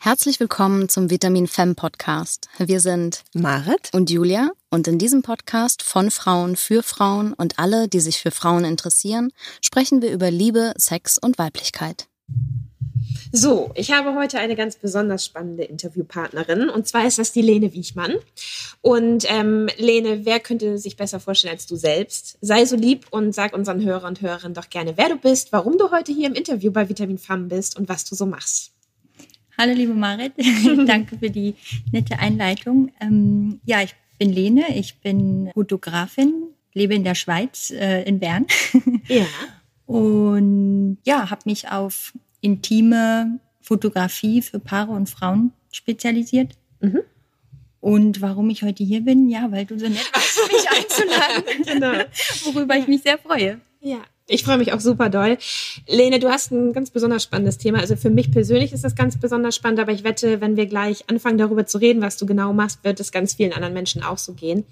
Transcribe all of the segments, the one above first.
Herzlich willkommen zum Vitamin Femme Podcast. Wir sind Marit und Julia und in diesem Podcast von Frauen für Frauen und alle, die sich für Frauen interessieren, sprechen wir über Liebe, Sex und Weiblichkeit. So, ich habe heute eine ganz besonders spannende Interviewpartnerin und zwar ist das die Lene Wiechmann. Und ähm, Lene, wer könnte sich besser vorstellen als du selbst? Sei so lieb und sag unseren Hörer und Hörerinnen doch gerne, wer du bist, warum du heute hier im Interview bei Vitamin Femme bist und was du so machst. Hallo liebe Marit, danke für die nette Einleitung. Ähm, ja, ich bin Lene, ich bin Fotografin, lebe in der Schweiz, äh, in Bern. Ja. Und ja, habe mich auf intime Fotografie für Paare und Frauen spezialisiert. Mhm. Und warum ich heute hier bin, ja, weil du so nett warst, mich einzuladen. genau. Worüber ich mich sehr freue. Ja. Ich freue mich auch super doll. Lene, du hast ein ganz besonders spannendes Thema. Also für mich persönlich ist das ganz besonders spannend, aber ich wette, wenn wir gleich anfangen darüber zu reden, was du genau machst, wird es ganz vielen anderen Menschen auch so gehen.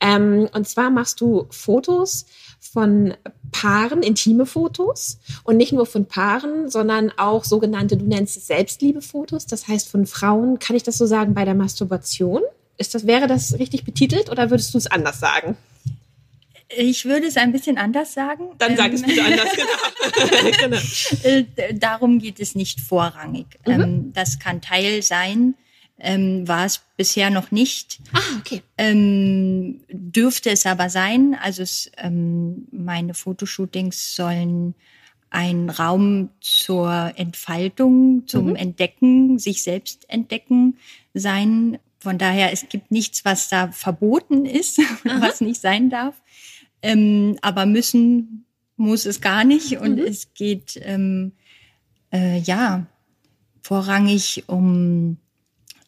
Ähm, und zwar machst du Fotos von Paaren, intime Fotos und nicht nur von Paaren, sondern auch sogenannte, du nennst es Selbstliebefotos, das heißt von Frauen, kann ich das so sagen, bei der Masturbation? Ist das, wäre das richtig betitelt oder würdest du es anders sagen? Ich würde es ein bisschen anders sagen. Dann sag es Ähm, bitte anders, genau. darum geht es nicht vorrangig. Mhm. Ähm, das kann Teil sein, ähm, war es bisher noch nicht. Ah, okay. Dürfte es aber sein. Also es, meine Fotoshootings sollen ein Raum zur Entfaltung, zum Mhm. Entdecken, sich selbst entdecken sein. Von daher, es gibt nichts, was da verboten ist oder was nicht sein darf. Ähm, aber müssen muss es gar nicht. Und Mhm. es geht ähm, äh, ja vorrangig um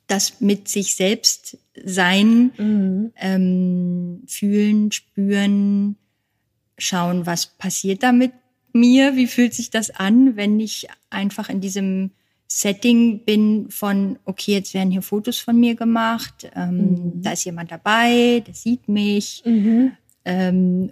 das mit sich selbst sein, Mhm. ähm, fühlen, spüren, schauen, was passiert da mit mir, wie fühlt sich das an, wenn ich einfach in diesem Setting bin von, okay, jetzt werden hier Fotos von mir gemacht, ähm, Mhm. da ist jemand dabei, der sieht mich Mhm. Ähm,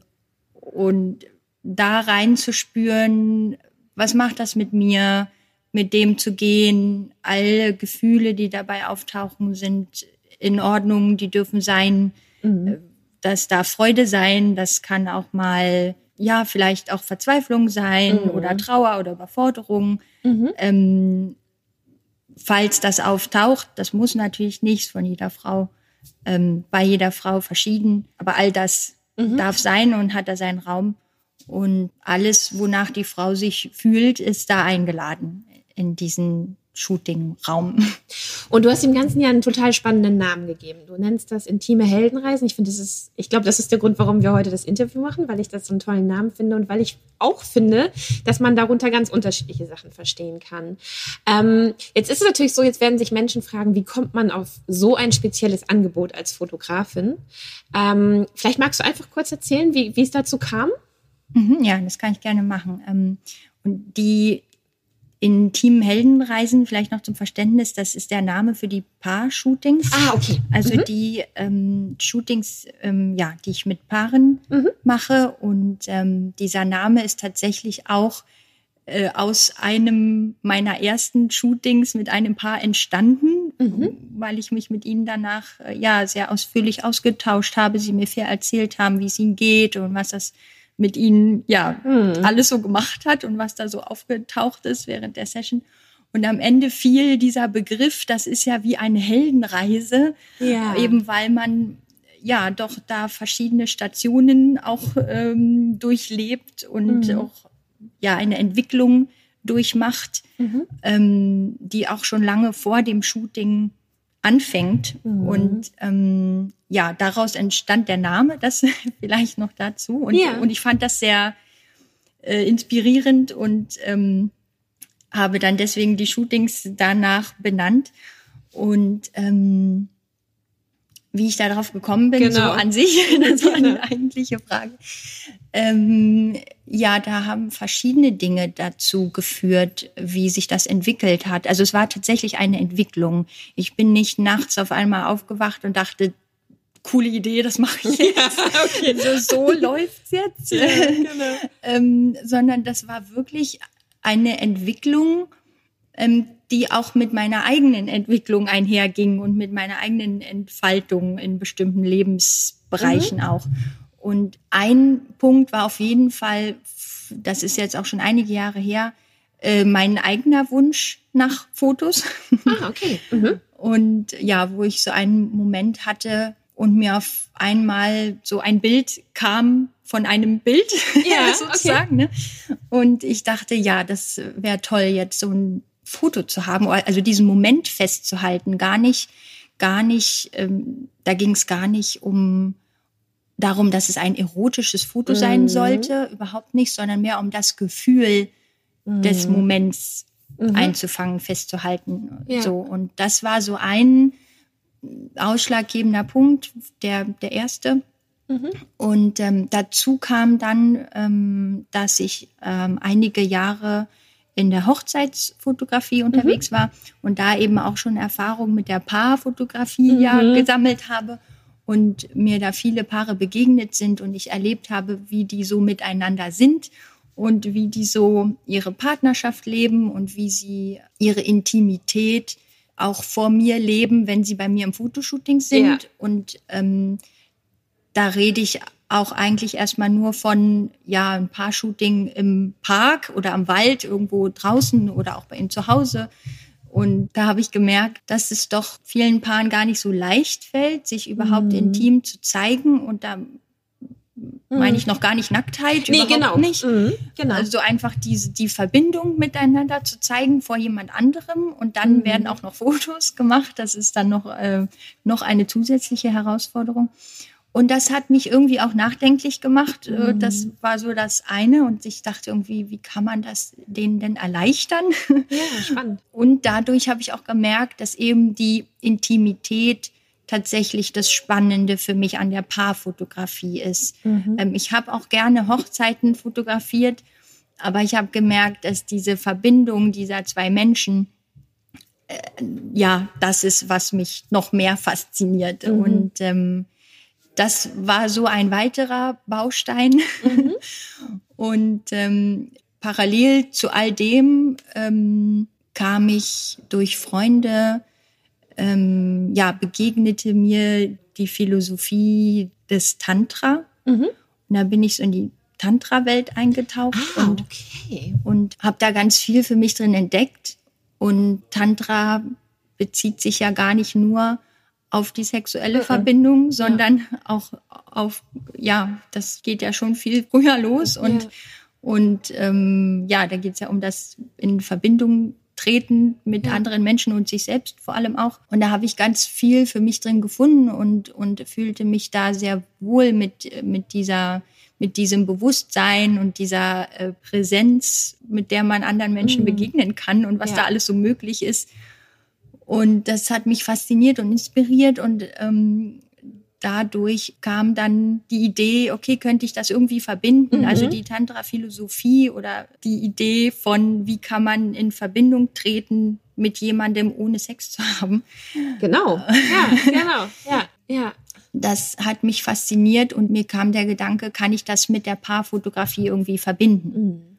und da reinzuspüren, was macht das mit mir, mit dem zu gehen, alle Gefühle, die dabei auftauchen, sind in Ordnung, die dürfen sein, Mhm. das darf Freude sein, das kann auch mal, ja, vielleicht auch Verzweiflung sein Mhm. oder Trauer oder Überforderung. Mhm. Ähm, falls das auftaucht, das muss natürlich nicht von jeder Frau, ähm, bei jeder Frau verschieden, aber all das Mhm. darf sein und hat da seinen Raum. Und alles, wonach die Frau sich fühlt, ist da eingeladen in diesen Shooting-Raum. Und du hast dem Ganzen ja einen total spannenden Namen gegeben. Du nennst das intime Heldenreisen. Ich finde, das ist, ich glaube, das ist der Grund, warum wir heute das Interview machen, weil ich das so einen tollen Namen finde und weil ich auch finde, dass man darunter ganz unterschiedliche Sachen verstehen kann. Ähm, jetzt ist es natürlich so, jetzt werden sich Menschen fragen, wie kommt man auf so ein spezielles Angebot als Fotografin? Ähm, vielleicht magst du einfach kurz erzählen, wie, wie es dazu kam? Mhm, ja, das kann ich gerne machen. Ähm, und die intimen Heldenreisen, vielleicht noch zum Verständnis, das ist der Name für die Paar-Shootings. Ah, okay. Also Mhm. die ähm, Shootings, ähm, ja, die ich mit Paaren Mhm. mache. Und ähm, dieser Name ist tatsächlich auch äh, aus einem meiner ersten Shootings mit einem Paar entstanden, Mhm. weil ich mich mit ihnen danach äh, ja sehr ausführlich ausgetauscht habe, sie mir viel erzählt haben, wie es ihnen geht und was das mit ihnen ja Mhm. alles so gemacht hat und was da so aufgetaucht ist während der Session. Und am Ende fiel dieser Begriff, das ist ja wie eine Heldenreise, Ja. eben weil man ja doch da verschiedene Stationen auch ähm, durchlebt und Mhm. auch ja eine Entwicklung durchmacht, Mhm. ähm, die auch schon lange vor dem Shooting anfängt. Mhm. Und ähm, ja, daraus entstand der Name, das vielleicht noch dazu. Und, Ja. und ich fand das sehr äh, inspirierend und ähm, habe dann deswegen die Shootings danach benannt. Und ähm, wie ich darauf gekommen bin, so Genau. an sich, das war eine eigentliche Frage. Ähm, ja, da haben verschiedene Dinge dazu geführt, wie sich das entwickelt hat. Also es war tatsächlich eine Entwicklung. Ich bin nicht nachts auf einmal aufgewacht und dachte, coole Idee, das mache ich jetzt. okay. So, so läuft's jetzt. genau. ähm, sondern das war wirklich eine Entwicklung ähm, die auch mit meiner eigenen Entwicklung einherging und mit meiner eigenen Entfaltung in bestimmten Lebensbereichen mhm. auch. Und ein Punkt war auf jeden Fall, das ist jetzt auch schon einige Jahre her, äh, mein eigener Wunsch nach Fotos. Ah, okay. Mhm. Und ja, wo ich so einen Moment hatte und mir auf einmal so ein Bild kam von einem Bild, ja, sozusagen. Ne? Und ich dachte, ja, das wäre toll, jetzt so ein Foto zu haben, also diesen Moment festzuhalten, gar nicht, gar nicht, ähm, da ging es gar nicht um darum, dass es ein erotisches Foto mhm. sein sollte, überhaupt nicht, sondern mehr um das Gefühl mhm. des Moments mhm. einzufangen, festzuhalten. Ja. So und das war so ein ausschlaggebender Punkt, der der erste. Mhm. Und ähm, dazu kam dann, ähm, dass ich ähm, einige Jahre in der Hochzeitsfotografie unterwegs mhm. war und da eben auch schon Erfahrung mit der Paarfotografie mhm. ja gesammelt habe und mir da viele Paare begegnet sind und ich erlebt habe, wie die so miteinander sind und wie die so ihre Partnerschaft leben und wie sie ihre Intimität auch vor mir leben, wenn sie bei mir im Fotoshooting sind. Ja. Und ähm, da rede ich auch eigentlich erstmal nur von ja ein paar Shooting im Park oder am Wald irgendwo draußen oder auch bei ihnen zu Hause. Und da habe ich gemerkt, dass es doch vielen Paaren gar nicht so leicht fällt, sich überhaupt mhm. intim zu zeigen. Und da meine ich mhm. noch gar nicht Nacktheit, nee, genau. nicht. Mhm, genau. Also einfach diese, die Verbindung miteinander zu zeigen vor jemand anderem und dann mhm. werden auch noch Fotos gemacht. Das ist dann noch, äh, noch eine zusätzliche Herausforderung. Und das hat mich irgendwie auch nachdenklich gemacht. Äh, mhm. Das war so das eine. Und ich dachte irgendwie, wie kann man das denen denn erleichtern? Ja, spannend. Und dadurch habe ich auch gemerkt, dass eben die Intimität tatsächlich das Spannende für mich an der Paarfotografie ist. Mhm. Ähm, ich habe auch gerne Hochzeiten fotografiert, aber ich habe gemerkt, dass diese Verbindung dieser zwei Menschen, äh, ja, das ist, was mich noch mehr fasziniert. Mhm. Und ähm, das war so ein weiterer Baustein. Mhm. Und ähm, parallel zu all dem ähm, kam ich durch Freunde, ähm, ja, begegnete mir die Philosophie des Tantra. Mhm. Und da bin ich so in die Tantra-Welt eingetaucht ah, und, okay. und habe da ganz viel für mich drin entdeckt. Und Tantra bezieht sich ja gar nicht nur auf die sexuelle mhm. Verbindung, sondern ja. auch auf, ja, das geht ja schon viel früher los und, ja. und ähm, ja, da geht es ja um das in Verbindung treten mit ja. anderen Menschen und sich selbst vor allem auch. Und da habe ich ganz viel für mich drin gefunden und, und fühlte mich da sehr wohl mit, mit dieser mit diesem Bewusstsein und dieser äh, Präsenz, mit der man anderen Menschen mhm. begegnen kann und was ja. da alles so möglich ist. Und das hat mich fasziniert und inspiriert und ähm, dadurch kam dann die Idee, okay, könnte ich das irgendwie verbinden? Also mhm. Also die Tantra-Philosophie oder die Idee von, wie kann man in Verbindung treten mit jemandem, ohne Sex zu haben. Genau, ja, genau, ja, ja. Das hat mich fasziniert und mir kam der Gedanke, kann ich das mit der Paarfotografie irgendwie verbinden? Mhm.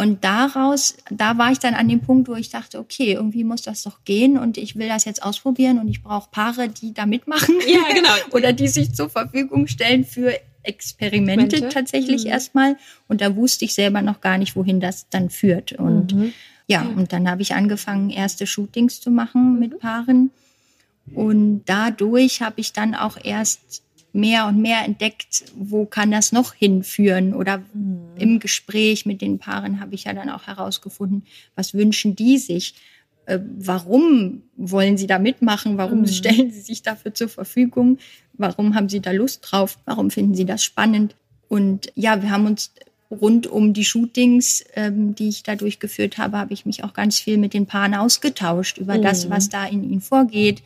Und daraus, da war ich dann an dem Punkt, wo ich dachte, okay, irgendwie muss das doch gehen und ich will das jetzt ausprobieren und ich brauche Paare, die da mitmachen. Ja, genau. Oder die sich zur Verfügung stellen für Experimente Mente. tatsächlich mhm. erstmal. Und da wusste ich selber noch gar nicht, wohin das dann führt. Und mhm. ja, und dann habe ich angefangen, erste Shootings zu machen mhm. mit Paaren. Und dadurch habe ich dann auch erst mehr und mehr entdeckt, wo kann das noch hinführen. Oder mhm. im Gespräch mit den Paaren habe ich ja dann auch herausgefunden, was wünschen die sich. Äh, warum wollen sie da mitmachen? Warum mhm. stellen sie sich dafür zur Verfügung? Warum haben sie da Lust drauf? Warum finden sie das spannend? Und ja, wir haben uns rund um die Shootings, ähm, die ich da durchgeführt habe, habe ich mich auch ganz viel mit den Paaren ausgetauscht über mhm. das, was da in ihnen vorgeht,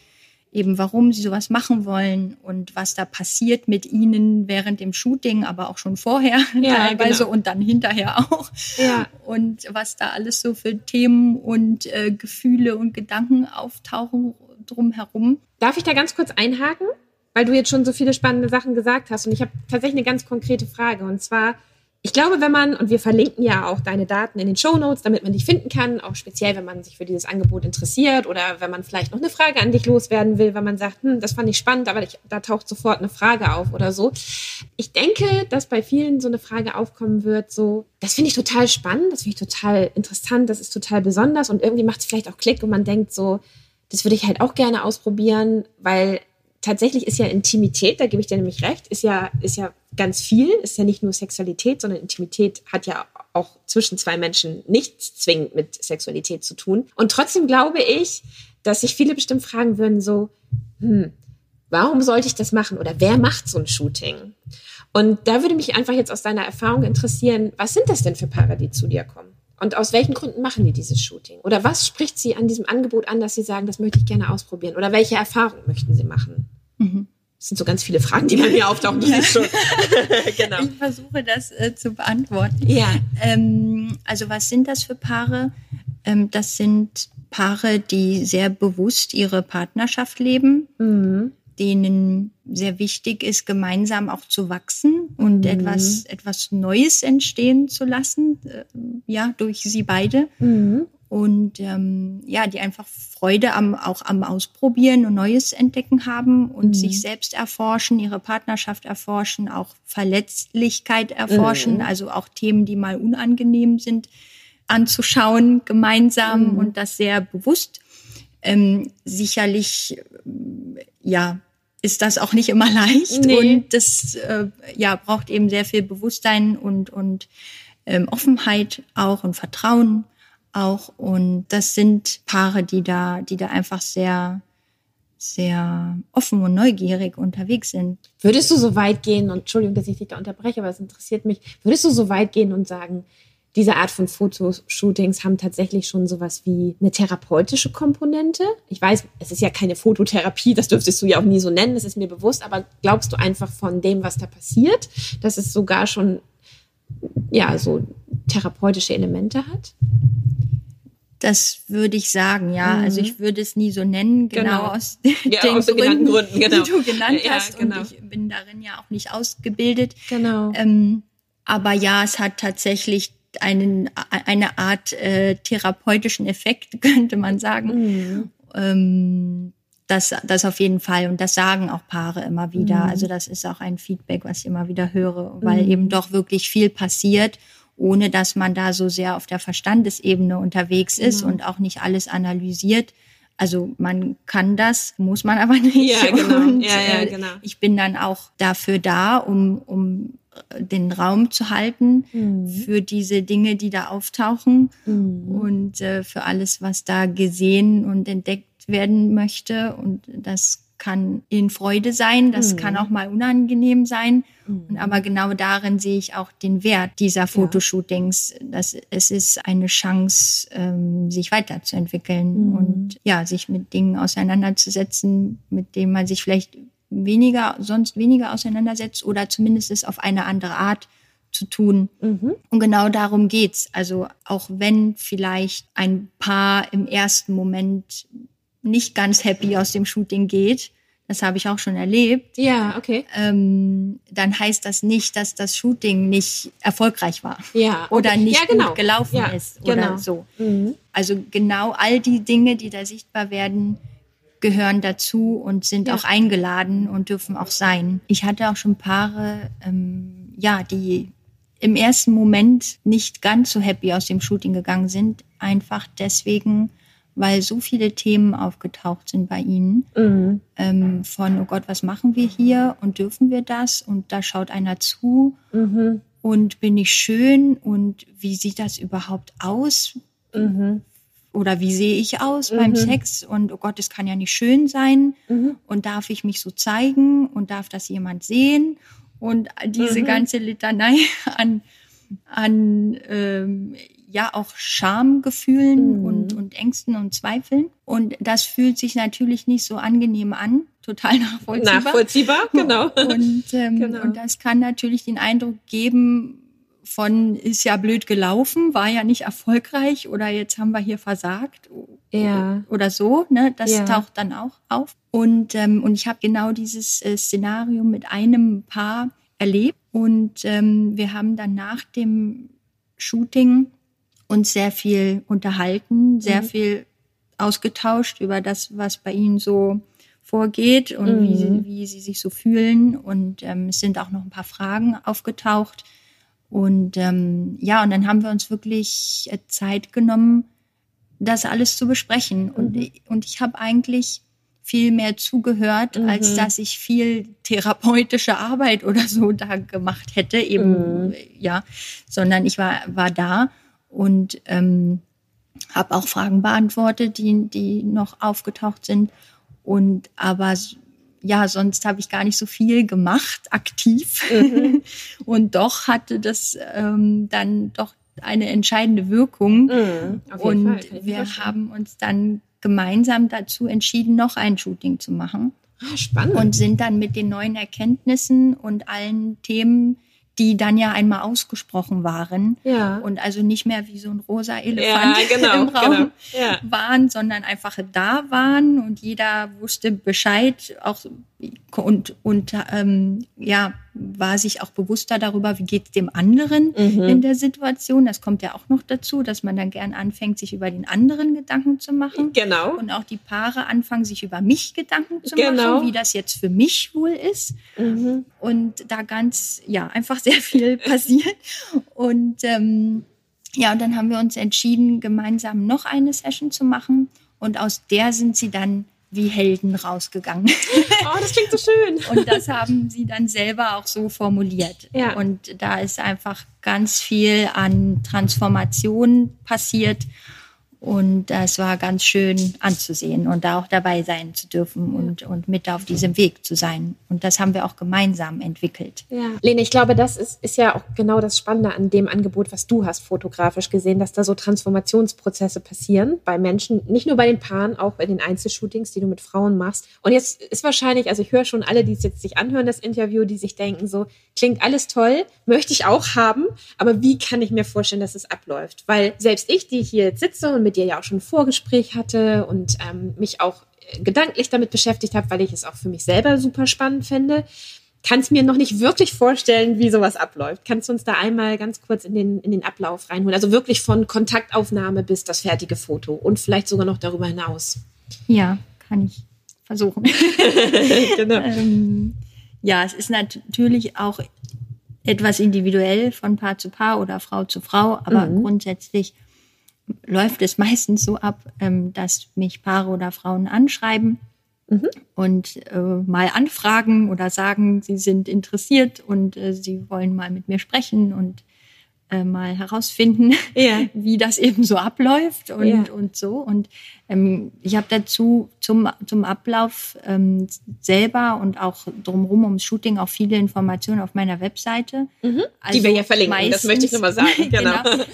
eben warum sie sowas machen wollen und was da passiert mit ihnen während dem Shooting, aber auch schon vorher ja, teilweise genau. und dann hinterher auch. Ja. Und was da alles so für Themen und äh, Gefühle und Gedanken auftauchen drumherum. Darf ich da ganz kurz einhaken? Weil du jetzt schon so viele spannende Sachen gesagt hast und ich habe tatsächlich eine ganz konkrete Frage und zwar ich glaube, wenn man, und wir verlinken ja auch deine Daten in den Show Notes, damit man dich finden kann, auch speziell, wenn man sich für dieses Angebot interessiert oder wenn man vielleicht noch eine Frage an dich loswerden will, wenn man sagt, hm, das fand ich spannend, aber ich, da taucht sofort eine Frage auf oder so. Ich denke, dass bei vielen so eine Frage aufkommen wird, so, das finde ich total spannend, das finde ich total interessant, das ist total besonders und irgendwie macht es vielleicht auch Klick und man denkt so, das würde ich halt auch gerne ausprobieren, weil tatsächlich ist ja Intimität, da gebe ich dir nämlich recht, ist ja, ist ja ganz viel, ist ja nicht nur Sexualität, sondern Intimität hat ja auch zwischen zwei Menschen nichts zwingend mit Sexualität zu tun. Und trotzdem glaube ich, dass sich viele bestimmt fragen würden, so, hm, warum sollte ich das machen? Oder wer macht so ein Shooting? Und da würde mich einfach jetzt aus deiner Erfahrung interessieren, was sind das denn für Paare, die zu dir kommen? Und aus welchen Gründen machen die dieses Shooting? Oder was spricht sie an diesem Angebot an, dass sie sagen, das möchte ich gerne ausprobieren? Oder welche Erfahrungen möchten sie machen? Mhm. Das sind so ganz viele Fragen, die bei mir auftauchen. Du ja. schon. genau. Ich versuche das äh, zu beantworten. Ja. Ähm, also was sind das für Paare? Ähm, das sind Paare, die sehr bewusst ihre Partnerschaft leben. Mhm denen sehr wichtig ist, gemeinsam auch zu wachsen und mhm. etwas, etwas Neues entstehen zu lassen, äh, ja, durch sie beide. Mhm. Und ähm, ja, die einfach Freude am, auch am Ausprobieren und Neues entdecken haben und mhm. sich selbst erforschen, ihre Partnerschaft erforschen, auch Verletzlichkeit erforschen, mhm. also auch Themen, die mal unangenehm sind, anzuschauen gemeinsam mhm. und das sehr bewusst. Ähm, sicherlich ja, ist das auch nicht immer leicht nee. und das äh, ja braucht eben sehr viel Bewusstsein und und ähm, Offenheit auch und Vertrauen auch und das sind Paare, die da die da einfach sehr sehr offen und neugierig unterwegs sind. Würdest du so weit gehen und Entschuldigung, dass ich dich da unterbreche, aber es interessiert mich. Würdest du so weit gehen und sagen, diese Art von Fotoshootings haben tatsächlich schon sowas wie eine therapeutische Komponente. Ich weiß, es ist ja keine Fototherapie, das dürftest du ja auch nie so nennen, das ist mir bewusst, aber glaubst du einfach von dem, was da passiert, dass es sogar schon, ja, so therapeutische Elemente hat? Das würde ich sagen, ja. Mhm. Also ich würde es nie so nennen, genau, genau. aus ja, den aus Gründen, Gründen genau. die du genannt ja, hast. Genau. Und ich bin darin ja auch nicht ausgebildet. Genau. Ähm, aber ja, es hat tatsächlich einen, eine Art äh, therapeutischen Effekt, könnte man sagen. Mhm. Ähm, das, das auf jeden Fall. Und das sagen auch Paare immer wieder. Mhm. Also das ist auch ein Feedback, was ich immer wieder höre, weil mhm. eben doch wirklich viel passiert, ohne dass man da so sehr auf der Verstandesebene unterwegs ist genau. und auch nicht alles analysiert. Also man kann das, muss man aber nicht. Ja, genau. Und, ja, ja, äh, genau. ich bin dann auch dafür da, um, um den Raum zu halten mhm. für diese Dinge, die da auftauchen mhm. und äh, für alles, was da gesehen und entdeckt werden möchte. Und das kann in Freude sein, das mhm. kann auch mal unangenehm sein. Und mhm. aber genau darin sehe ich auch den Wert dieser Fotoshootings. Dass es ist eine Chance, ähm, sich weiterzuentwickeln mhm. und ja, sich mit Dingen auseinanderzusetzen, mit denen man sich vielleicht weniger, sonst weniger auseinandersetzt oder zumindest es auf eine andere Art zu tun. Mhm. Und genau darum geht's. Also auch wenn vielleicht ein Paar im ersten Moment nicht ganz happy aus dem Shooting geht, das habe ich auch schon erlebt. Ja, okay. Ähm, dann heißt das nicht, dass das Shooting nicht erfolgreich war. Ja. Okay. Oder nicht ja, genau. gut gelaufen ja, ist oder genau. so. Mhm. Also genau all die Dinge, die da sichtbar werden, gehören dazu und sind ja. auch eingeladen und dürfen auch sein. Ich hatte auch schon Paare, ähm, ja, die im ersten Moment nicht ganz so happy aus dem Shooting gegangen sind, einfach deswegen, weil so viele Themen aufgetaucht sind bei ihnen. Mhm. Ähm, von, oh Gott, was machen wir hier und dürfen wir das? Und da schaut einer zu. Mhm. Und bin ich schön? Und wie sieht das überhaupt aus? Mhm oder wie sehe ich aus mhm. beim Sex und oh Gott, es kann ja nicht schön sein mhm. und darf ich mich so zeigen und darf das jemand sehen und diese mhm. ganze Litanei an, an ähm, ja auch Schamgefühlen mhm. und, und Ängsten und Zweifeln. Und das fühlt sich natürlich nicht so angenehm an, total nachvollziehbar. Nachvollziehbar, genau. Und, ähm, genau. und das kann natürlich den Eindruck geben, von ist ja blöd gelaufen, war ja nicht erfolgreich oder jetzt haben wir hier versagt ja. oder so. Ne? Das ja. taucht dann auch auf. Und, ähm, und ich habe genau dieses äh, Szenario mit einem Paar erlebt. Und ähm, wir haben dann nach dem Shooting uns sehr viel unterhalten, sehr mhm. viel ausgetauscht über das, was bei ihnen so vorgeht und mhm. wie, sie, wie sie sich so fühlen. Und ähm, es sind auch noch ein paar Fragen aufgetaucht. Und ähm, ja, und dann haben wir uns wirklich äh, Zeit genommen, das alles zu besprechen. Mhm. Und, und ich habe eigentlich viel mehr zugehört, mhm. als dass ich viel therapeutische Arbeit oder so da gemacht hätte, eben, mhm. ja, sondern ich war, war da und ähm, habe auch Fragen beantwortet, die, die noch aufgetaucht sind. Und aber ja, sonst habe ich gar nicht so viel gemacht, aktiv. Mhm. und doch hatte das ähm, dann doch eine entscheidende Wirkung. Mhm, und wir haben uns dann gemeinsam dazu entschieden, noch ein Shooting zu machen. Ah, spannend. Und sind dann mit den neuen Erkenntnissen und allen Themen, die dann ja einmal ausgesprochen waren ja. und also nicht mehr wie so ein rosa Elefant ja, genau, im Raum genau. Ja. waren, sondern einfach da waren und jeder wusste Bescheid auch und und ähm, ja war sich auch bewusster darüber, wie geht es dem anderen mhm. in der Situation. Das kommt ja auch noch dazu, dass man dann gern anfängt, sich über den anderen Gedanken zu machen. Genau. Und auch die Paare anfangen, sich über mich Gedanken zu genau. machen, wie das jetzt für mich wohl ist. Mhm. Und da ganz, ja, einfach sehr viel passiert. Und ähm, ja, und dann haben wir uns entschieden, gemeinsam noch eine Session zu machen. Und aus der sind sie dann wie Helden rausgegangen. Oh, das klingt so schön. und das haben sie dann selber auch so formuliert. Ja. Und da ist einfach ganz viel an Transformation passiert. Und es war ganz schön anzusehen und da auch dabei sein zu dürfen und, und mit auf diesem Weg zu sein. Und das haben wir auch gemeinsam entwickelt. Ja. Lene, ich glaube, das ist, ist ja auch genau das Spannende an dem Angebot, was du hast fotografisch gesehen, dass da so Transformationsprozesse passieren bei Menschen, nicht nur bei den Paaren, auch bei den Einzelshootings, die du mit Frauen machst. Und jetzt ist wahrscheinlich, also ich höre schon alle, die es jetzt sich anhören, das Interview, die sich denken, so klingt alles toll, möchte ich auch haben, aber wie kann ich mir vorstellen, dass es abläuft? Weil selbst ich, die hier jetzt sitze und mit dir ja auch schon ein Vorgespräch hatte und ähm, mich auch äh, gedanklich damit beschäftigt habe, weil ich es auch für mich selber super spannend finde, kann es mir noch nicht wirklich vorstellen, wie sowas abläuft. Kannst du uns da einmal ganz kurz in den, in den Ablauf reinholen? Also wirklich von Kontaktaufnahme bis das fertige Foto und vielleicht sogar noch darüber hinaus. Ja, kann ich versuchen. genau. ähm, ja, es ist natürlich auch etwas individuell von Paar zu Paar oder Frau zu Frau, aber mhm. grundsätzlich läuft es meistens so ab, ähm, dass mich Paare oder Frauen anschreiben mhm. und äh, mal anfragen oder sagen, sie sind interessiert und äh, sie wollen mal mit mir sprechen und äh, mal herausfinden, ja. wie das eben so abläuft und, ja. und so. Und ähm, ich habe dazu zum, zum Ablauf ähm, selber und auch drumherum ums Shooting auch viele Informationen auf meiner Webseite. Mhm. Also Die wir ja verlinken, meistens, das möchte ich nochmal sagen. genau. genau.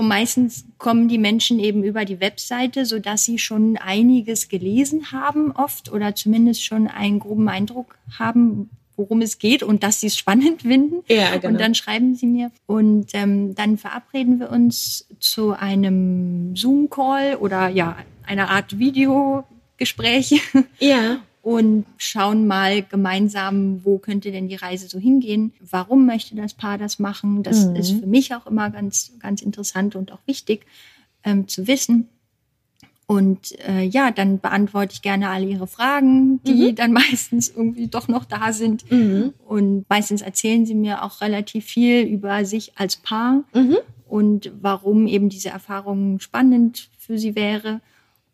Und meistens kommen die Menschen eben über die Webseite, so dass sie schon einiges gelesen haben oft oder zumindest schon einen groben Eindruck haben, worum es geht und dass sie es spannend finden. Ja, genau. Und dann schreiben sie mir. Und ähm, dann verabreden wir uns zu einem Zoom-Call oder ja, einer Art Videogespräch. Ja und schauen mal gemeinsam, wo könnte denn die Reise so hingehen? Warum möchte das Paar das machen? Das mhm. ist für mich auch immer ganz, ganz interessant und auch wichtig ähm, zu wissen. Und äh, ja, dann beantworte ich gerne alle ihre Fragen, die mhm. dann meistens irgendwie doch noch da sind. Mhm. Und meistens erzählen sie mir auch relativ viel über sich als Paar mhm. und warum eben diese Erfahrung spannend für sie wäre.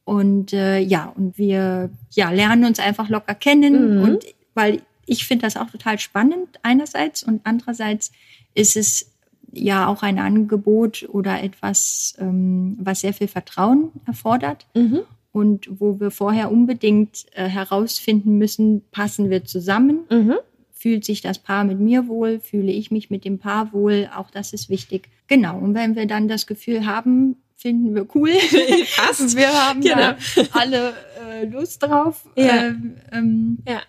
Und äh, ja, und wir ja, lernen uns einfach locker kennen. Mhm. Und weil ich finde das auch total spannend einerseits und andererseits ist es ja auch ein Angebot oder etwas, ähm, was sehr viel Vertrauen erfordert. Mhm. Und wo wir vorher unbedingt äh, herausfinden müssen, passen wir zusammen? Mhm. Fühlt sich das Paar mit mir wohl? Fühle ich mich mit dem Paar wohl? Auch das ist wichtig. Genau. Und wenn wir dann das Gefühl haben, finden wir cool. Passt. Wir haben genau. da alle äh, Lust drauf, ja. Ähm, ähm, ja.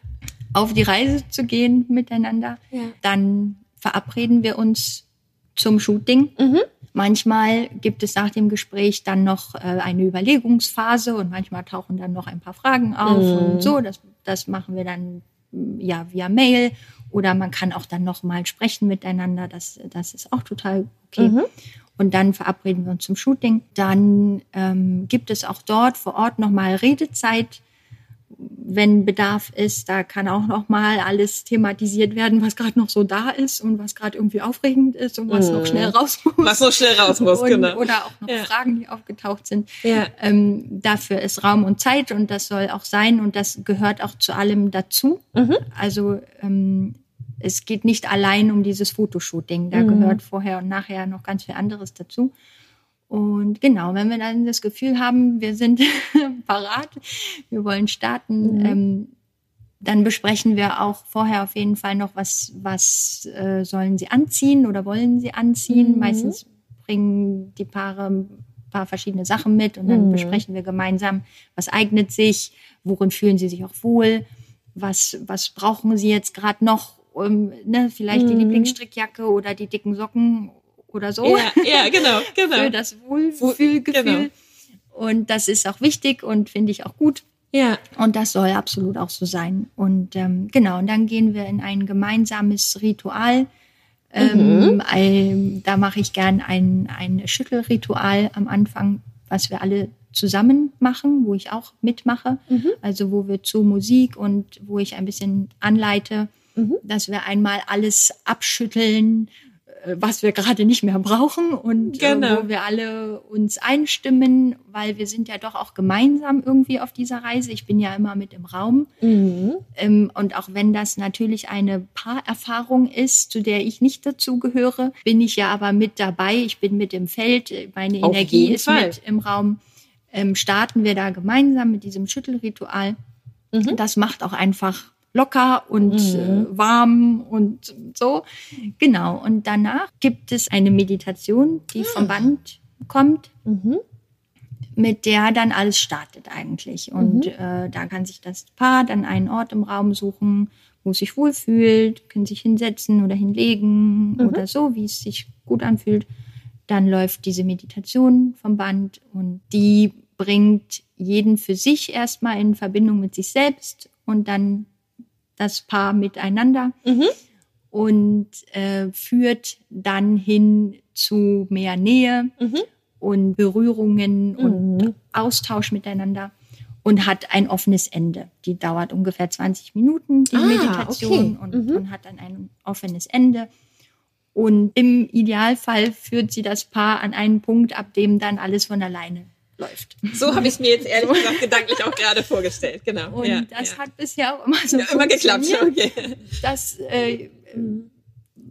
auf die Reise zu gehen miteinander. Ja. Dann verabreden wir uns zum Shooting. Mhm. Manchmal gibt es nach dem Gespräch dann noch äh, eine Überlegungsphase und manchmal tauchen dann noch ein paar Fragen auf mhm. und so. Das, das machen wir dann ja via Mail Oder man kann auch dann nochmal sprechen miteinander. Das, das ist auch total okay. Mhm. Und dann verabreden wir uns zum Shooting. Dann ähm, gibt es auch dort vor Ort nochmal Redezeit wenn Bedarf ist, da kann auch noch mal alles thematisiert werden, was gerade noch so da ist und was gerade irgendwie aufregend ist und was mhm. noch schnell raus muss. Was noch schnell raus muss, und, genau. Oder auch noch ja. Fragen, die aufgetaucht sind. Ja. Ähm, dafür ist Raum und Zeit und das soll auch sein und das gehört auch zu allem dazu. Mhm. Also ähm, es geht nicht allein um dieses Fotoshooting, da mhm. gehört vorher und nachher noch ganz viel anderes dazu. Und genau, wenn wir dann das Gefühl haben, wir sind parat, wir wollen starten, mhm. ähm, dann besprechen wir auch vorher auf jeden Fall noch, was, was äh, sollen sie anziehen oder wollen sie anziehen. Mhm. Meistens bringen die Paare ein paar verschiedene Sachen mit und dann mhm. besprechen wir gemeinsam, was eignet sich, worin fühlen sie sich auch wohl, was, was brauchen sie jetzt gerade noch, um, ne, vielleicht die mhm. Lieblingsstrickjacke oder die dicken Socken oder so. Ja, ja genau, genau. Für das Wohlfühlgefühl. Genau. Und das ist auch wichtig und finde ich auch gut. Ja. Und das soll absolut auch so sein. Und ähm, genau, und dann gehen wir in ein gemeinsames Ritual. Ähm, mhm. ein, da mache ich gern ein, ein Schüttelritual am Anfang, was wir alle zusammen machen, wo ich auch mitmache. Mhm. Also wo wir zu Musik und wo ich ein bisschen anleite, mhm. dass wir einmal alles abschütteln äh, was wir gerade nicht mehr brauchen und äh, genau. wo wir alle uns einstimmen, weil wir sind ja doch auch gemeinsam irgendwie auf dieser Reise. Ich bin ja immer mit im Raum. Mhm. Ähm, und auch wenn das natürlich eine Paarerfahrung ist, zu der ich nicht dazugehöre, bin ich ja aber mit dabei. Ich bin mit im Feld. Meine auf Energie ist Fall. mit im Raum. Ähm, starten wir da gemeinsam mit diesem Schüttelritual. Mhm. Das macht auch einfach locker und mhm. äh, warm und so. Genau. Und danach gibt es eine Meditation, die vom ah. Band kommt. Mhm. mit der dann alles startet eigentlich. Und mhm. äh, da kann sich das Paar dann einen Ort im Raum suchen, wo es sich wohlfühlt, können sich hinsetzen oder hinlegen mhm. oder so, wie es sich gut anfühlt. Dann läuft diese Meditation vom Band und die bringt jeden für sich erstmal in Verbindung mit sich selbst und dann das Paar miteinander mhm. und äh, führt dann hin zu mehr Nähe mhm. und Berührungen mhm. und Austausch miteinander und hat ein offenes Ende. Die dauert ungefähr 20 Minuten, die ah, Meditation, okay. und, und mhm. hat dann ein offenes Ende. Und im Idealfall führt sie das Paar an einen Punkt, ab dem dann alles von alleine läuft. So habe ich es mir jetzt ehrlich gesagt gedanklich auch gerade vorgestellt, genau. Und ja, das ja. hat bisher auch immer so ja, immer geklappt. Okay. Das, äh,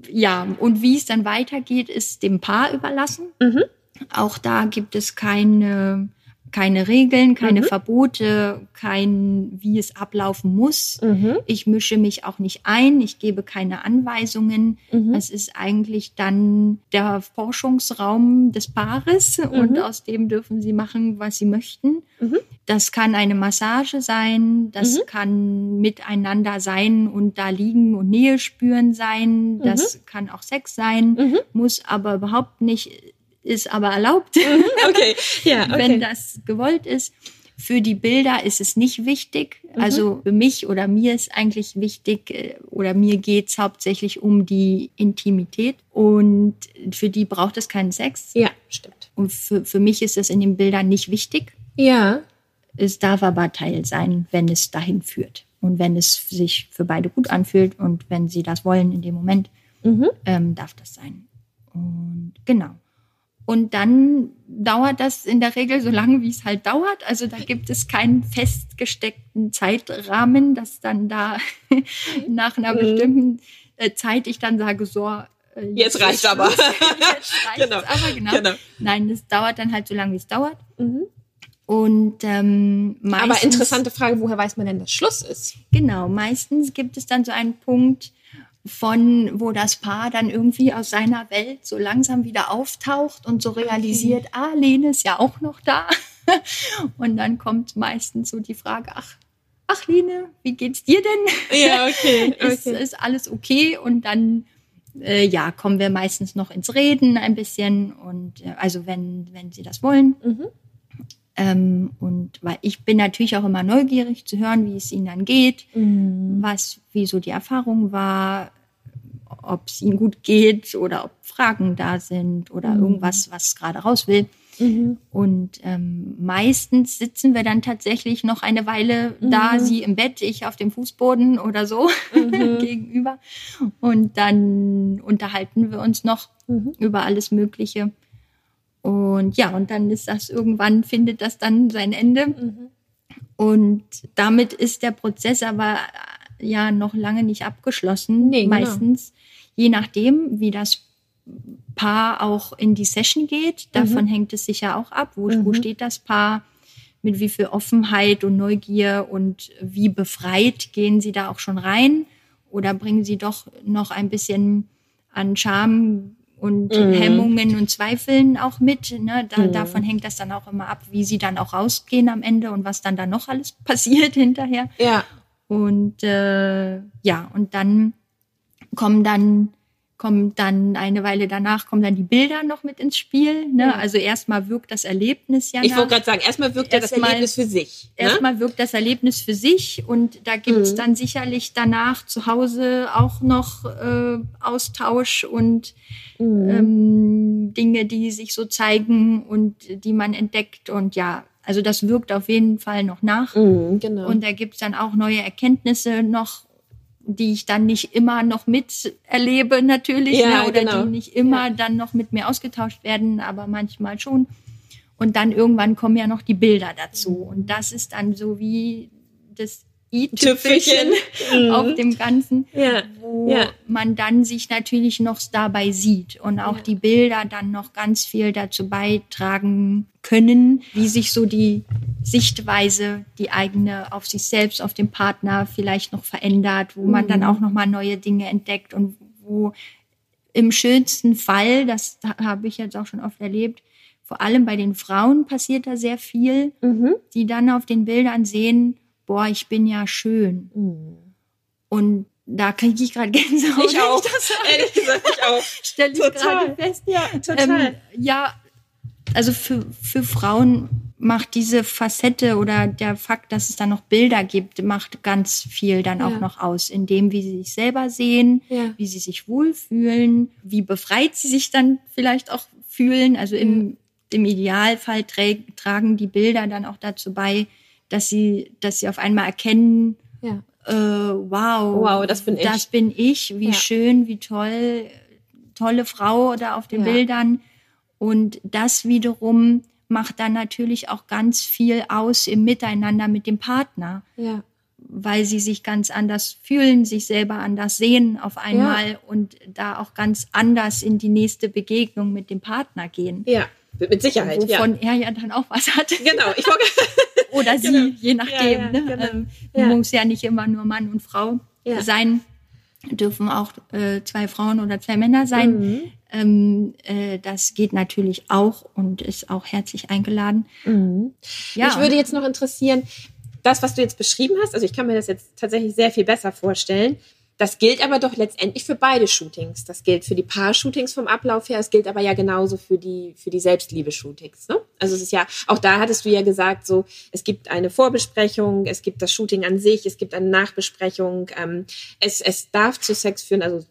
ja, und wie es dann weitergeht, ist dem Paar überlassen. Mhm. Auch da gibt es keine keine Regeln, keine mhm. Verbote, kein, wie es ablaufen muss. Mhm. Ich mische mich auch nicht ein, ich gebe keine Anweisungen. Mhm. Es ist eigentlich dann der Forschungsraum des Paares mhm. und aus dem dürfen sie machen, was sie möchten. Mhm. Das kann eine Massage sein, das mhm. kann miteinander sein und da liegen und Nähe spüren sein, das kann auch Sex sein, muss aber überhaupt nicht ist aber erlaubt, mhm, okay. Ja, okay. wenn das gewollt ist. Für die Bilder ist es nicht wichtig. Mhm. Also für mich oder mir ist eigentlich wichtig äh, oder mir geht's hauptsächlich um die Intimität und für die braucht es keinen Sex. Ja, stimmt. Und für, für mich ist es in den Bildern nicht wichtig. Ja. Es darf aber Teil sein, wenn es dahin führt und wenn es sich für beide gut anfühlt und wenn sie das wollen in dem Moment, mhm. ähm, darf das sein. Und genau. Und dann dauert das in der Regel so lange, wie es halt dauert. Also da gibt es keinen festgesteckten Zeitrahmen, dass dann da nach einer mhm. bestimmten äh, Zeit ich dann sage, so, äh, jetzt, jetzt reicht aber. jetzt reicht genau. aber, genau. genau. Nein, es dauert dann halt so lange, wie es dauert. Mhm. Und ähm, meistens, Aber interessante Frage, woher weiß man denn, dass Schluss ist? Genau, meistens gibt es dann so einen Punkt, von wo das Paar dann irgendwie aus seiner Welt so langsam wieder auftaucht und so realisiert, okay. ah, Lene ist ja auch noch da. und dann kommt meistens so die Frage, ach, ach Lene, wie geht's dir denn? Ja, okay. okay. ist, ist alles okay? Und dann äh, ja, kommen wir meistens noch ins Reden ein bisschen und äh, also wenn, wenn sie das wollen. Mhm. Ähm, und weil ich bin natürlich auch immer neugierig zu hören, wie es ihnen dann geht, Mhm. was, wie so die Erfahrung war, ob es ihnen gut geht oder ob Fragen da sind oder Mhm. irgendwas, was gerade raus will. Und ähm, meistens sitzen wir dann tatsächlich noch eine Weile da, Mhm. sie im Bett, ich auf dem Fußboden oder so gegenüber. Und dann unterhalten wir uns noch Mhm. über alles Mögliche. Und ja, und dann ist das irgendwann, findet das dann sein Ende. Mhm. Und damit ist der Prozess aber äh, ja noch lange nicht abgeschlossen. Nee, genau. Meistens, je nachdem, wie das Paar auch in die Session geht. Davon Mhm. hängt es sicher auch ab. Wo, wo steht das Paar? Mit wie viel Offenheit und Neugier und wie befreit gehen sie da auch schon rein? Oder bringen sie doch noch ein bisschen an Scham und Mhm. Hemmungen und Zweifeln auch mit? Ne? Da, Davon hängt das dann auch immer ab, wie sie dann auch rausgehen am Ende und was dann da noch alles passiert hinterher. Ja. Und äh, ja, und dann kommen dann kommen dann eine Weile danach kommen dann die Bilder noch mit ins Spiel. Ne? Ja. Also erstmal wirkt das Erlebnis ja Ich wollte gerade sagen, erstmal wirkt ja das Erstmal- Erlebnis für sich. Ne? Erstmal wirkt das Erlebnis für sich und da gibt's Mhm. dann sicherlich danach zu Hause auch noch äh, Austausch und Mhm. ähm, Dinge, die sich so zeigen und die man entdeckt. Und ja, also das wirkt auf jeden Fall noch nach. Mhm, genau. Und da gibt's dann auch neue Erkenntnisse noch, die ich dann nicht immer noch miterlebe natürlich, Ja, ne, oder genau. die nicht immer dann noch mit mir ausgetauscht werden, aber manchmal schon. Und dann irgendwann kommen ja noch die Bilder dazu. Und das ist dann so wie das i-Tüpfelchen Mhm. auf dem Ganzen, Ja, wo ja. man dann sich natürlich noch dabei sieht und auch Ja. die Bilder dann noch ganz viel dazu beitragen können, wie sich so die Sichtweise, die eigene auf sich selbst, auf den Partner vielleicht noch verändert, wo man Mhm. dann auch noch mal neue Dinge entdeckt und wo im schönsten Fall, das habe ich jetzt auch schon oft erlebt, vor allem bei den Frauen passiert da sehr viel, Mhm. die dann auf den Bildern sehen, boah, ich bin ja schön. Mhm. Und da kriege ich gerade Gänsehaut. Ich auch. sage. Ehrlich gesagt, ich auch. Stelle ich gerade fest. Ja, total. Ähm, ja, also für, für Frauen macht diese Facette oder der Fakt, dass es da noch Bilder gibt, macht ganz viel dann auch Ja. noch aus, in dem, wie sie sich selber sehen, Ja. wie sie sich wohlfühlen, wie befreit sie sich dann vielleicht auch fühlen. Also im, im Idealfall trä tragen die Bilder dann auch dazu bei, dass sie, dass sie auf einmal erkennen, ja. äh, wow, Wow, das bin ich. Das bin ich, wie Ja. schön, wie toll, tolle Frau da auf den Ja. Bildern. Und das wiederum macht dann natürlich auch ganz viel aus im Miteinander mit dem Partner, Ja. weil sie sich ganz anders fühlen, sich selber anders sehen auf einmal und da auch ganz anders in die nächste Begegnung mit dem Partner gehen. Ja. Mit Sicherheit. Wovon er ja dann auch was hat. Ja. Genau. Ich wollte Oder sie, Genau. je nachdem. Ja, ja, ne? genau. ähm, Ja. Muss ja nicht immer nur Mann und Frau Ja. sein. Dürfen auch äh, zwei Frauen oder zwei Männer sein. Mhm. Ähm, äh, das geht natürlich auch und ist auch herzlich eingeladen. Mhm. Ja, Mich würde jetzt noch interessieren, das, was du jetzt beschrieben hast, also ich kann mir das jetzt tatsächlich sehr viel besser vorstellen. Das gilt aber doch letztendlich für beide Shootings. Das gilt für die Paar-Shootings vom Ablauf her. Es gilt aber ja genauso für die, für die Selbstliebe-Shootings. Ne? Also es ist ja, auch da hattest du ja gesagt, so, es gibt eine Vorbesprechung, es gibt das Shooting an sich, es gibt eine Nachbesprechung, ähm, es, es darf zu Sex führen, also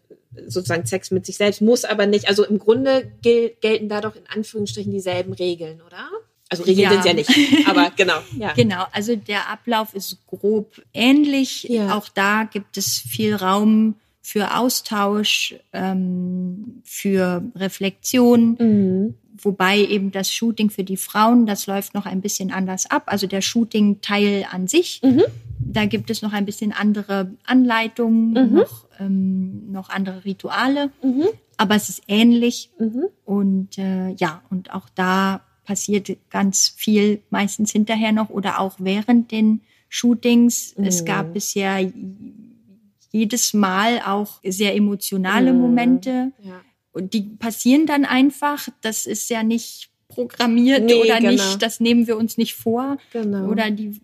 sozusagen Sex mit sich selbst, muss aber nicht. Also im Grunde gel gelten da doch in Anführungsstrichen dieselben Regeln, oder? Also Regeln Ja. sind ja nicht, aber genau. Ja. Genau, also der Ablauf ist grob ähnlich. Ja. Auch da gibt es viel Raum für Austausch, ähm, für Reflexion. Mhm. Wobei eben das Shooting für die Frauen, das läuft noch ein bisschen anders ab. Also der Shooting-Teil an sich, Mhm. da gibt es noch ein bisschen andere Anleitungen, Mhm. noch, ähm, noch andere Rituale. Mhm. Aber es ist ähnlich. Mhm. Und äh, ja, und auch da passiert ganz viel, meistens hinterher noch oder auch während den Shootings. Es Mhm. gab bisher jedes Mal auch sehr emotionale Mhm. Momente. Ja. Und die passieren dann einfach. Das ist ja nicht programmiert Nee, oder genau. nicht, das nehmen wir uns nicht vor. Genau. Oder die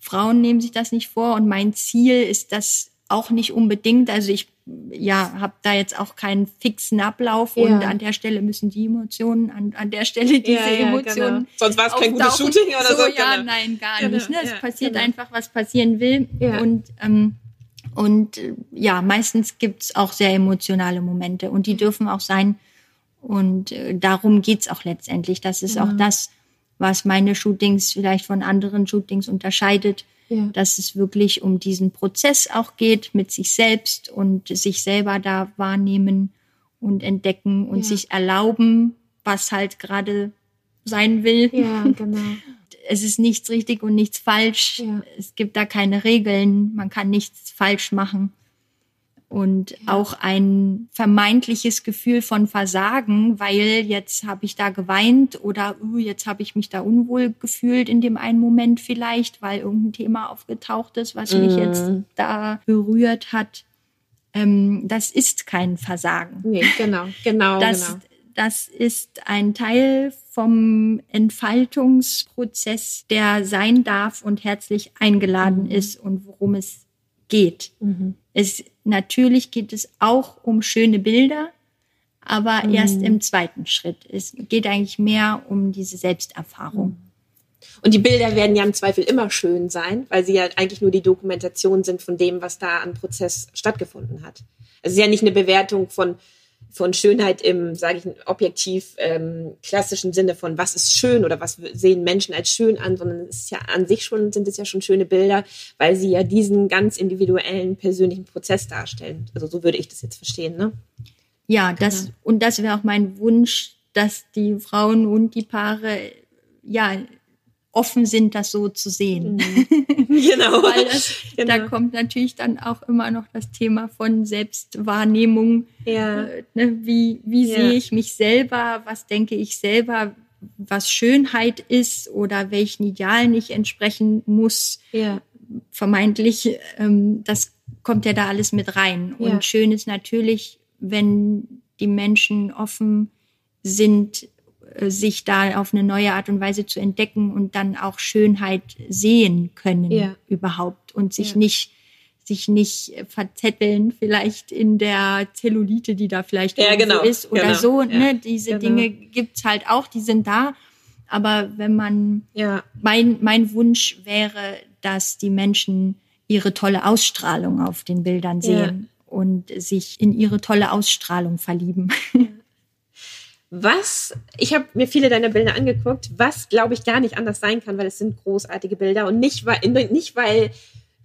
Frauen nehmen sich das nicht vor. Und mein Ziel ist, dass auch nicht unbedingt. Also ich ja, habe da jetzt auch keinen fixen Ablauf ja. und an der Stelle müssen die Emotionen, an, an der Stelle diese ja, ja, Emotionen. Genau. Sonst war es kein gutes Shooting oder so. so ja, genau. nein, gar genau. nicht. Ne? Es passiert genau. einfach, was passieren will. Und ähm, und ja, meistens gibt's auch sehr emotionale Momente und die dürfen auch sein. Und äh, darum geht's auch letztendlich. Das ist auch das, was meine Shootings vielleicht von anderen Shootings unterscheidet ja. dass es wirklich um diesen Prozess auch geht mit sich selbst und sich selber da wahrnehmen und entdecken und ja. sich erlauben, was halt gerade sein will. Ja, genau. Es ist nichts richtig und nichts falsch. Ja. Es gibt da keine Regeln. Man kann nichts falsch machen und ja. auch ein vermeintliches Gefühl von Versagen, weil jetzt habe ich da geweint oder uh, jetzt habe ich mich da unwohl gefühlt in dem einen Moment vielleicht, weil irgendein Thema aufgetaucht ist, was mich jetzt mhm. da berührt hat. Ähm, das ist kein Versagen. Nee, genau, genau, das, genau. Das ist ein Teil vom Entfaltungsprozess, der sein darf und herzlich eingeladen mhm. ist und worum es geht. Mhm. Es Natürlich geht es auch um schöne Bilder, aber mhm. erst im zweiten Schritt. Es geht eigentlich mehr um diese Selbsterfahrung. Und die Bilder werden ja im Zweifel immer schön sein, weil sie ja eigentlich nur die Dokumentation sind von dem, was da an Prozess stattgefunden hat. Es ist ja nicht eine Bewertung von, von Schönheit im, sage ich, objektiv ähm, klassischen Sinne von was ist schön oder was sehen Menschen als schön an, sondern es ist ja an sich schon, sind es ja schon schöne Bilder, weil sie ja diesen ganz individuellen persönlichen Prozess darstellen. Also so würde ich das jetzt verstehen, ne? Ja, das, genau. und das wäre auch mein Wunsch, dass die Frauen und die Paare, ja, offen sind, das so zu sehen. Mhm. Genau. Weil das, genau. da kommt natürlich dann auch immer noch das Thema von Selbstwahrnehmung. Ja. Äh, ne, wie wie ja. sehe ich mich selber? Was denke ich selber? Was Schönheit ist oder welchen Idealen ich entsprechen muss? Ja. Vermeintlich, ähm, das kommt ja da alles mit rein. Und schön ist natürlich, wenn die Menschen offen sind, sich da auf eine neue Art und Weise zu entdecken und dann auch Schönheit sehen können ja. überhaupt und sich ja. nicht sich nicht verzetteln, vielleicht in der Zellulite, die da vielleicht ja, genau. ist oder genau. so. Ne? Diese genau. Dinge gibt's halt auch, die sind da. Aber wenn man, ja. mein, mein Wunsch wäre, dass die Menschen ihre tolle Ausstrahlung auf den Bildern sehen und sich in ihre tolle Ausstrahlung verlieben. Was, ich habe mir viele deiner Bilder angeguckt, was glaube ich gar nicht anders sein kann, weil es sind großartige Bilder und nicht weil, nicht weil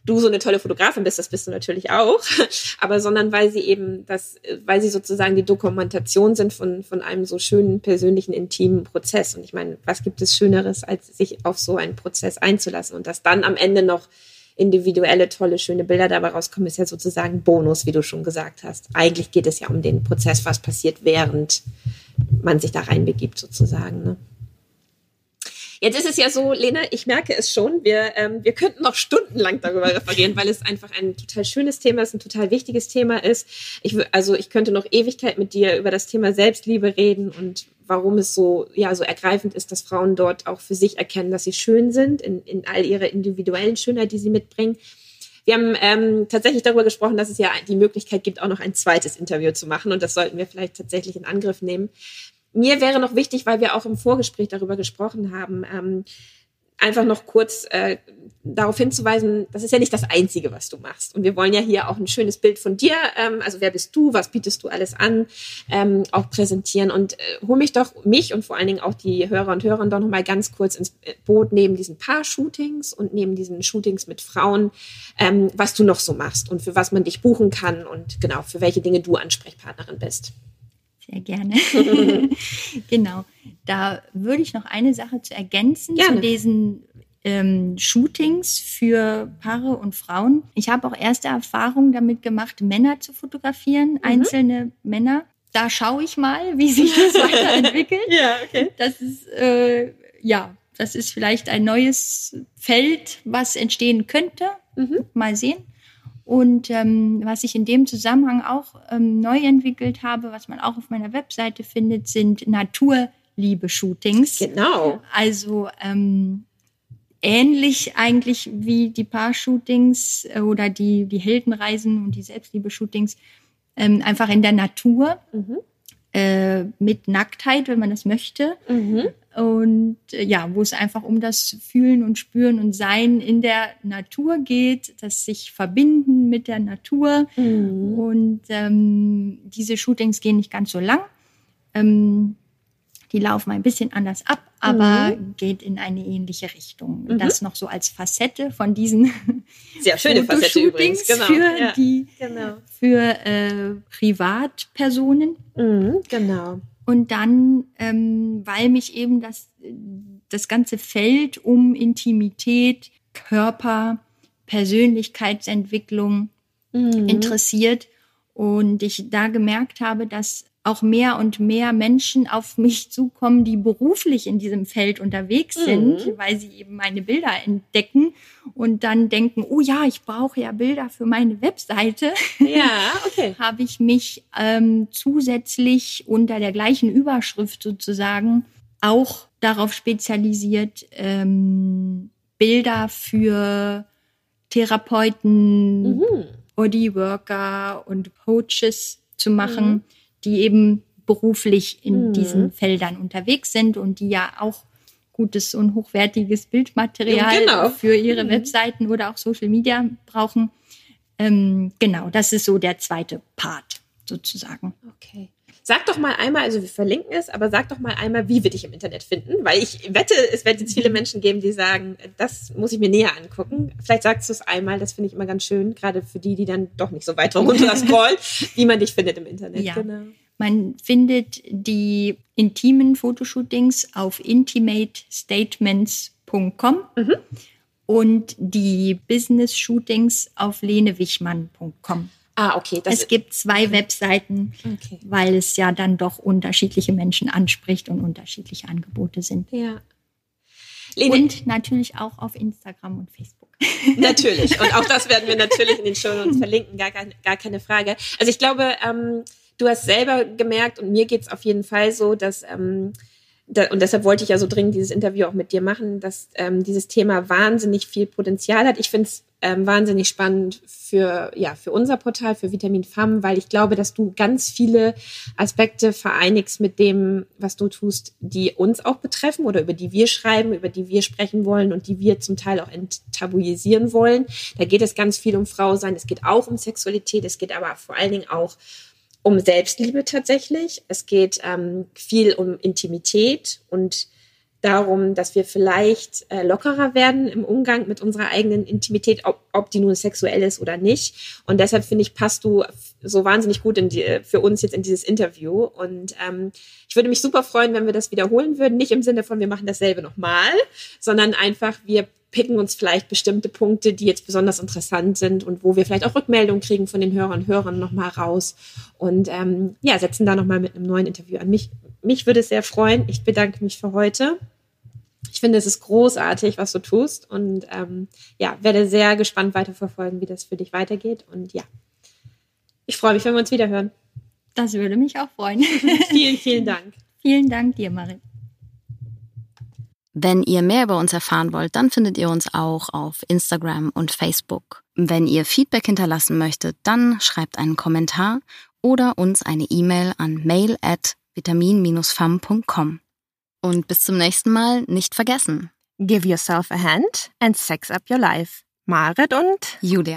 du so eine tolle Fotografin bist, das bist du natürlich auch, aber sondern weil sie eben das, weil sie sozusagen die Dokumentation sind von, von einem so schönen, persönlichen, intimen Prozess. Und ich meine, was gibt es Schöneres, als sich auf so einen Prozess einzulassen und dass dann am Ende noch individuelle, tolle, schöne Bilder dabei rauskommen, ist ja sozusagen Bonus, wie du schon gesagt hast. Eigentlich geht es ja um den Prozess, was passiert während man sich da reinbegibt sozusagen. Ne? Jetzt ist es ja so, Lena, ich merke es schon, wir, ähm, wir könnten noch stundenlang darüber referieren, weil es einfach ein total schönes Thema ist, ein total wichtiges Thema ist. Ich, also ich könnte noch Ewigkeit mit dir über das Thema Selbstliebe reden und warum es so, ja, so ergreifend ist, dass Frauen dort auch für sich erkennen, dass sie schön sind, in, in all ihrer individuellen Schönheit, die sie mitbringen. Wir haben ähm, tatsächlich darüber gesprochen, dass es ja die Möglichkeit gibt, auch noch ein zweites Interview zu machen. Und das sollten wir vielleicht tatsächlich in Angriff nehmen. Mir wäre noch wichtig, weil wir auch im Vorgespräch darüber gesprochen haben, ähm, einfach noch kurz äh, darauf hinzuweisen, das ist ja nicht das Einzige, was du machst. Und wir wollen ja hier auch ein schönes Bild von dir, ähm, also wer bist du, was bietest du alles an, ähm, auch präsentieren. Und äh, hol mich doch, mich und vor allen Dingen auch die Hörer und Hörerinnen doch nochmal ganz kurz ins Boot neben diesen Paar-Shootings und neben diesen Shootings mit Frauen, ähm, was du noch so machst und für was man dich buchen kann und genau, für welche Dinge du Ansprechpartnerin bist. Sehr gerne. genau. Da würde ich noch eine Sache zu ergänzen gerne. zu diesen ähm, Shootings für Paare und Frauen. Ich habe auch erste Erfahrungen damit gemacht, Männer zu fotografieren, mhm. einzelne Männer. Da schaue ich mal, wie sich das weiterentwickelt. ja, okay. Das ist äh, ja, das ist vielleicht ein neues Feld, was entstehen könnte. Mhm. Mal sehen. Und ähm, was ich in dem Zusammenhang auch ähm, neu entwickelt habe, was man auch auf meiner Webseite findet, sind Naturliebe-Shootings. Genau. Also ähm, ähnlich eigentlich wie die Paar-Shootings äh, oder die, die Heldenreisen und die Selbstliebe-Shootings, ähm, einfach in der Natur. Mhm. Äh, mit Nacktheit, wenn man das möchte. Mhm. Und äh, ja, wo es einfach um das Fühlen und Spüren und Sein in der Natur geht, das sich verbinden mit der Natur. Mhm. Und ähm, diese Shootings gehen nicht ganz so lang. Ähm, die laufen ein bisschen anders ab, aber mhm. geht in eine ähnliche Richtung. Mhm. Das noch so als Facette von diesen sehr schöne Facette übrigens genau. für ja. die genau. für äh, Privatpersonen. Mhm, genau. Und dann, ähm, weil mich eben das das ganze Feld um Intimität, Körper, Persönlichkeitsentwicklung mhm. interessiert und ich da gemerkt habe, dass auch mehr und mehr Menschen auf mich zukommen, die beruflich in diesem Feld unterwegs sind, mhm. weil sie eben meine Bilder entdecken und dann denken, oh ja, ich brauche ja Bilder für meine Webseite. Ja, okay. Habe ich mich ähm, zusätzlich unter der gleichen Überschrift sozusagen auch darauf spezialisiert, ähm, Bilder für Therapeuten, mhm. Bodyworker und Coaches zu machen. Mhm die eben beruflich in mhm. diesen Feldern unterwegs sind und die ja auch gutes und hochwertiges Bildmaterial genau. für ihre mhm. Webseiten oder auch Social Media brauchen. Ähm, genau, das ist so der zweite Part sozusagen. Okay. Sag doch mal einmal, also wir verlinken es, aber sag doch mal einmal, wie wir dich im Internet finden, weil ich wette, es wird jetzt viele Menschen geben, die sagen, das muss ich mir näher angucken. Vielleicht sagst du es einmal, das finde ich immer ganz schön, gerade für die, die dann doch nicht so weit runter scrollen, wie man dich findet im Internet. Ja. Genau. Man findet die intimen Fotoshootings auf intimatestatements.com mhm. und die Business-Shootings auf lenewichmann.com. Ah, okay. es gibt zwei okay. Webseiten, okay. weil es ja dann doch unterschiedliche Menschen anspricht und unterschiedliche Angebote sind. Ja. Lene. Und natürlich auch auf Instagram und Facebook. Natürlich. Und auch das werden wir natürlich in den Show Notes verlinken, gar, gar keine Frage. Also ich glaube, ähm, du hast selber gemerkt und mir geht es auf jeden Fall so, dass ähm, da, und deshalb wollte ich ja so dringend dieses Interview auch mit dir machen, dass ähm, dieses Thema wahnsinnig viel Potenzial hat. Ich finde es ähm, wahnsinnig spannend für, ja, für unser Portal, für Vitamin Femme, weil ich glaube, dass du ganz viele Aspekte vereinigst mit dem, was du tust, die uns auch betreffen oder über die wir schreiben, über die wir sprechen wollen und die wir zum Teil auch enttabuisieren wollen. Da geht es ganz viel um Frau sein, es geht auch um Sexualität, es geht aber vor allen Dingen auch um Selbstliebe tatsächlich. Es geht ähm, viel um Intimität und darum, dass wir vielleicht äh, lockerer werden im Umgang mit unserer eigenen Intimität, ob, ob die nun sexuell ist oder nicht. Und deshalb finde ich, passt du so wahnsinnig gut in die, für uns jetzt in dieses Interview. Und ähm, ich würde mich super freuen, wenn wir das wiederholen würden. Nicht im Sinne von, wir machen dasselbe nochmal, sondern einfach, wir picken uns vielleicht bestimmte Punkte, die jetzt besonders interessant sind und wo wir vielleicht auch Rückmeldungen kriegen von den Hörern und Hörern nochmal raus und ähm, ja, setzen da nochmal mit einem neuen Interview an. Mich, mich würde es sehr freuen. Ich bedanke mich für heute. Ich finde, es ist großartig, was du tust und ähm, ja, werde sehr gespannt weiterverfolgen, wie das für dich weitergeht und ja, ich freue mich, wenn wir uns wieder hören. Das würde mich auch freuen. vielen, vielen Dank. Vielen Dank dir, Marie. Wenn ihr mehr über uns erfahren wollt, dann findet ihr uns auch auf Instagram und Facebook. Wenn ihr Feedback hinterlassen möchtet, dann schreibt einen Kommentar oder uns eine E-Mail an mail at vitamin-fam.com. Und bis zum nächsten Mal nicht vergessen. Give yourself a hand and sex up your life. Marit und Julia.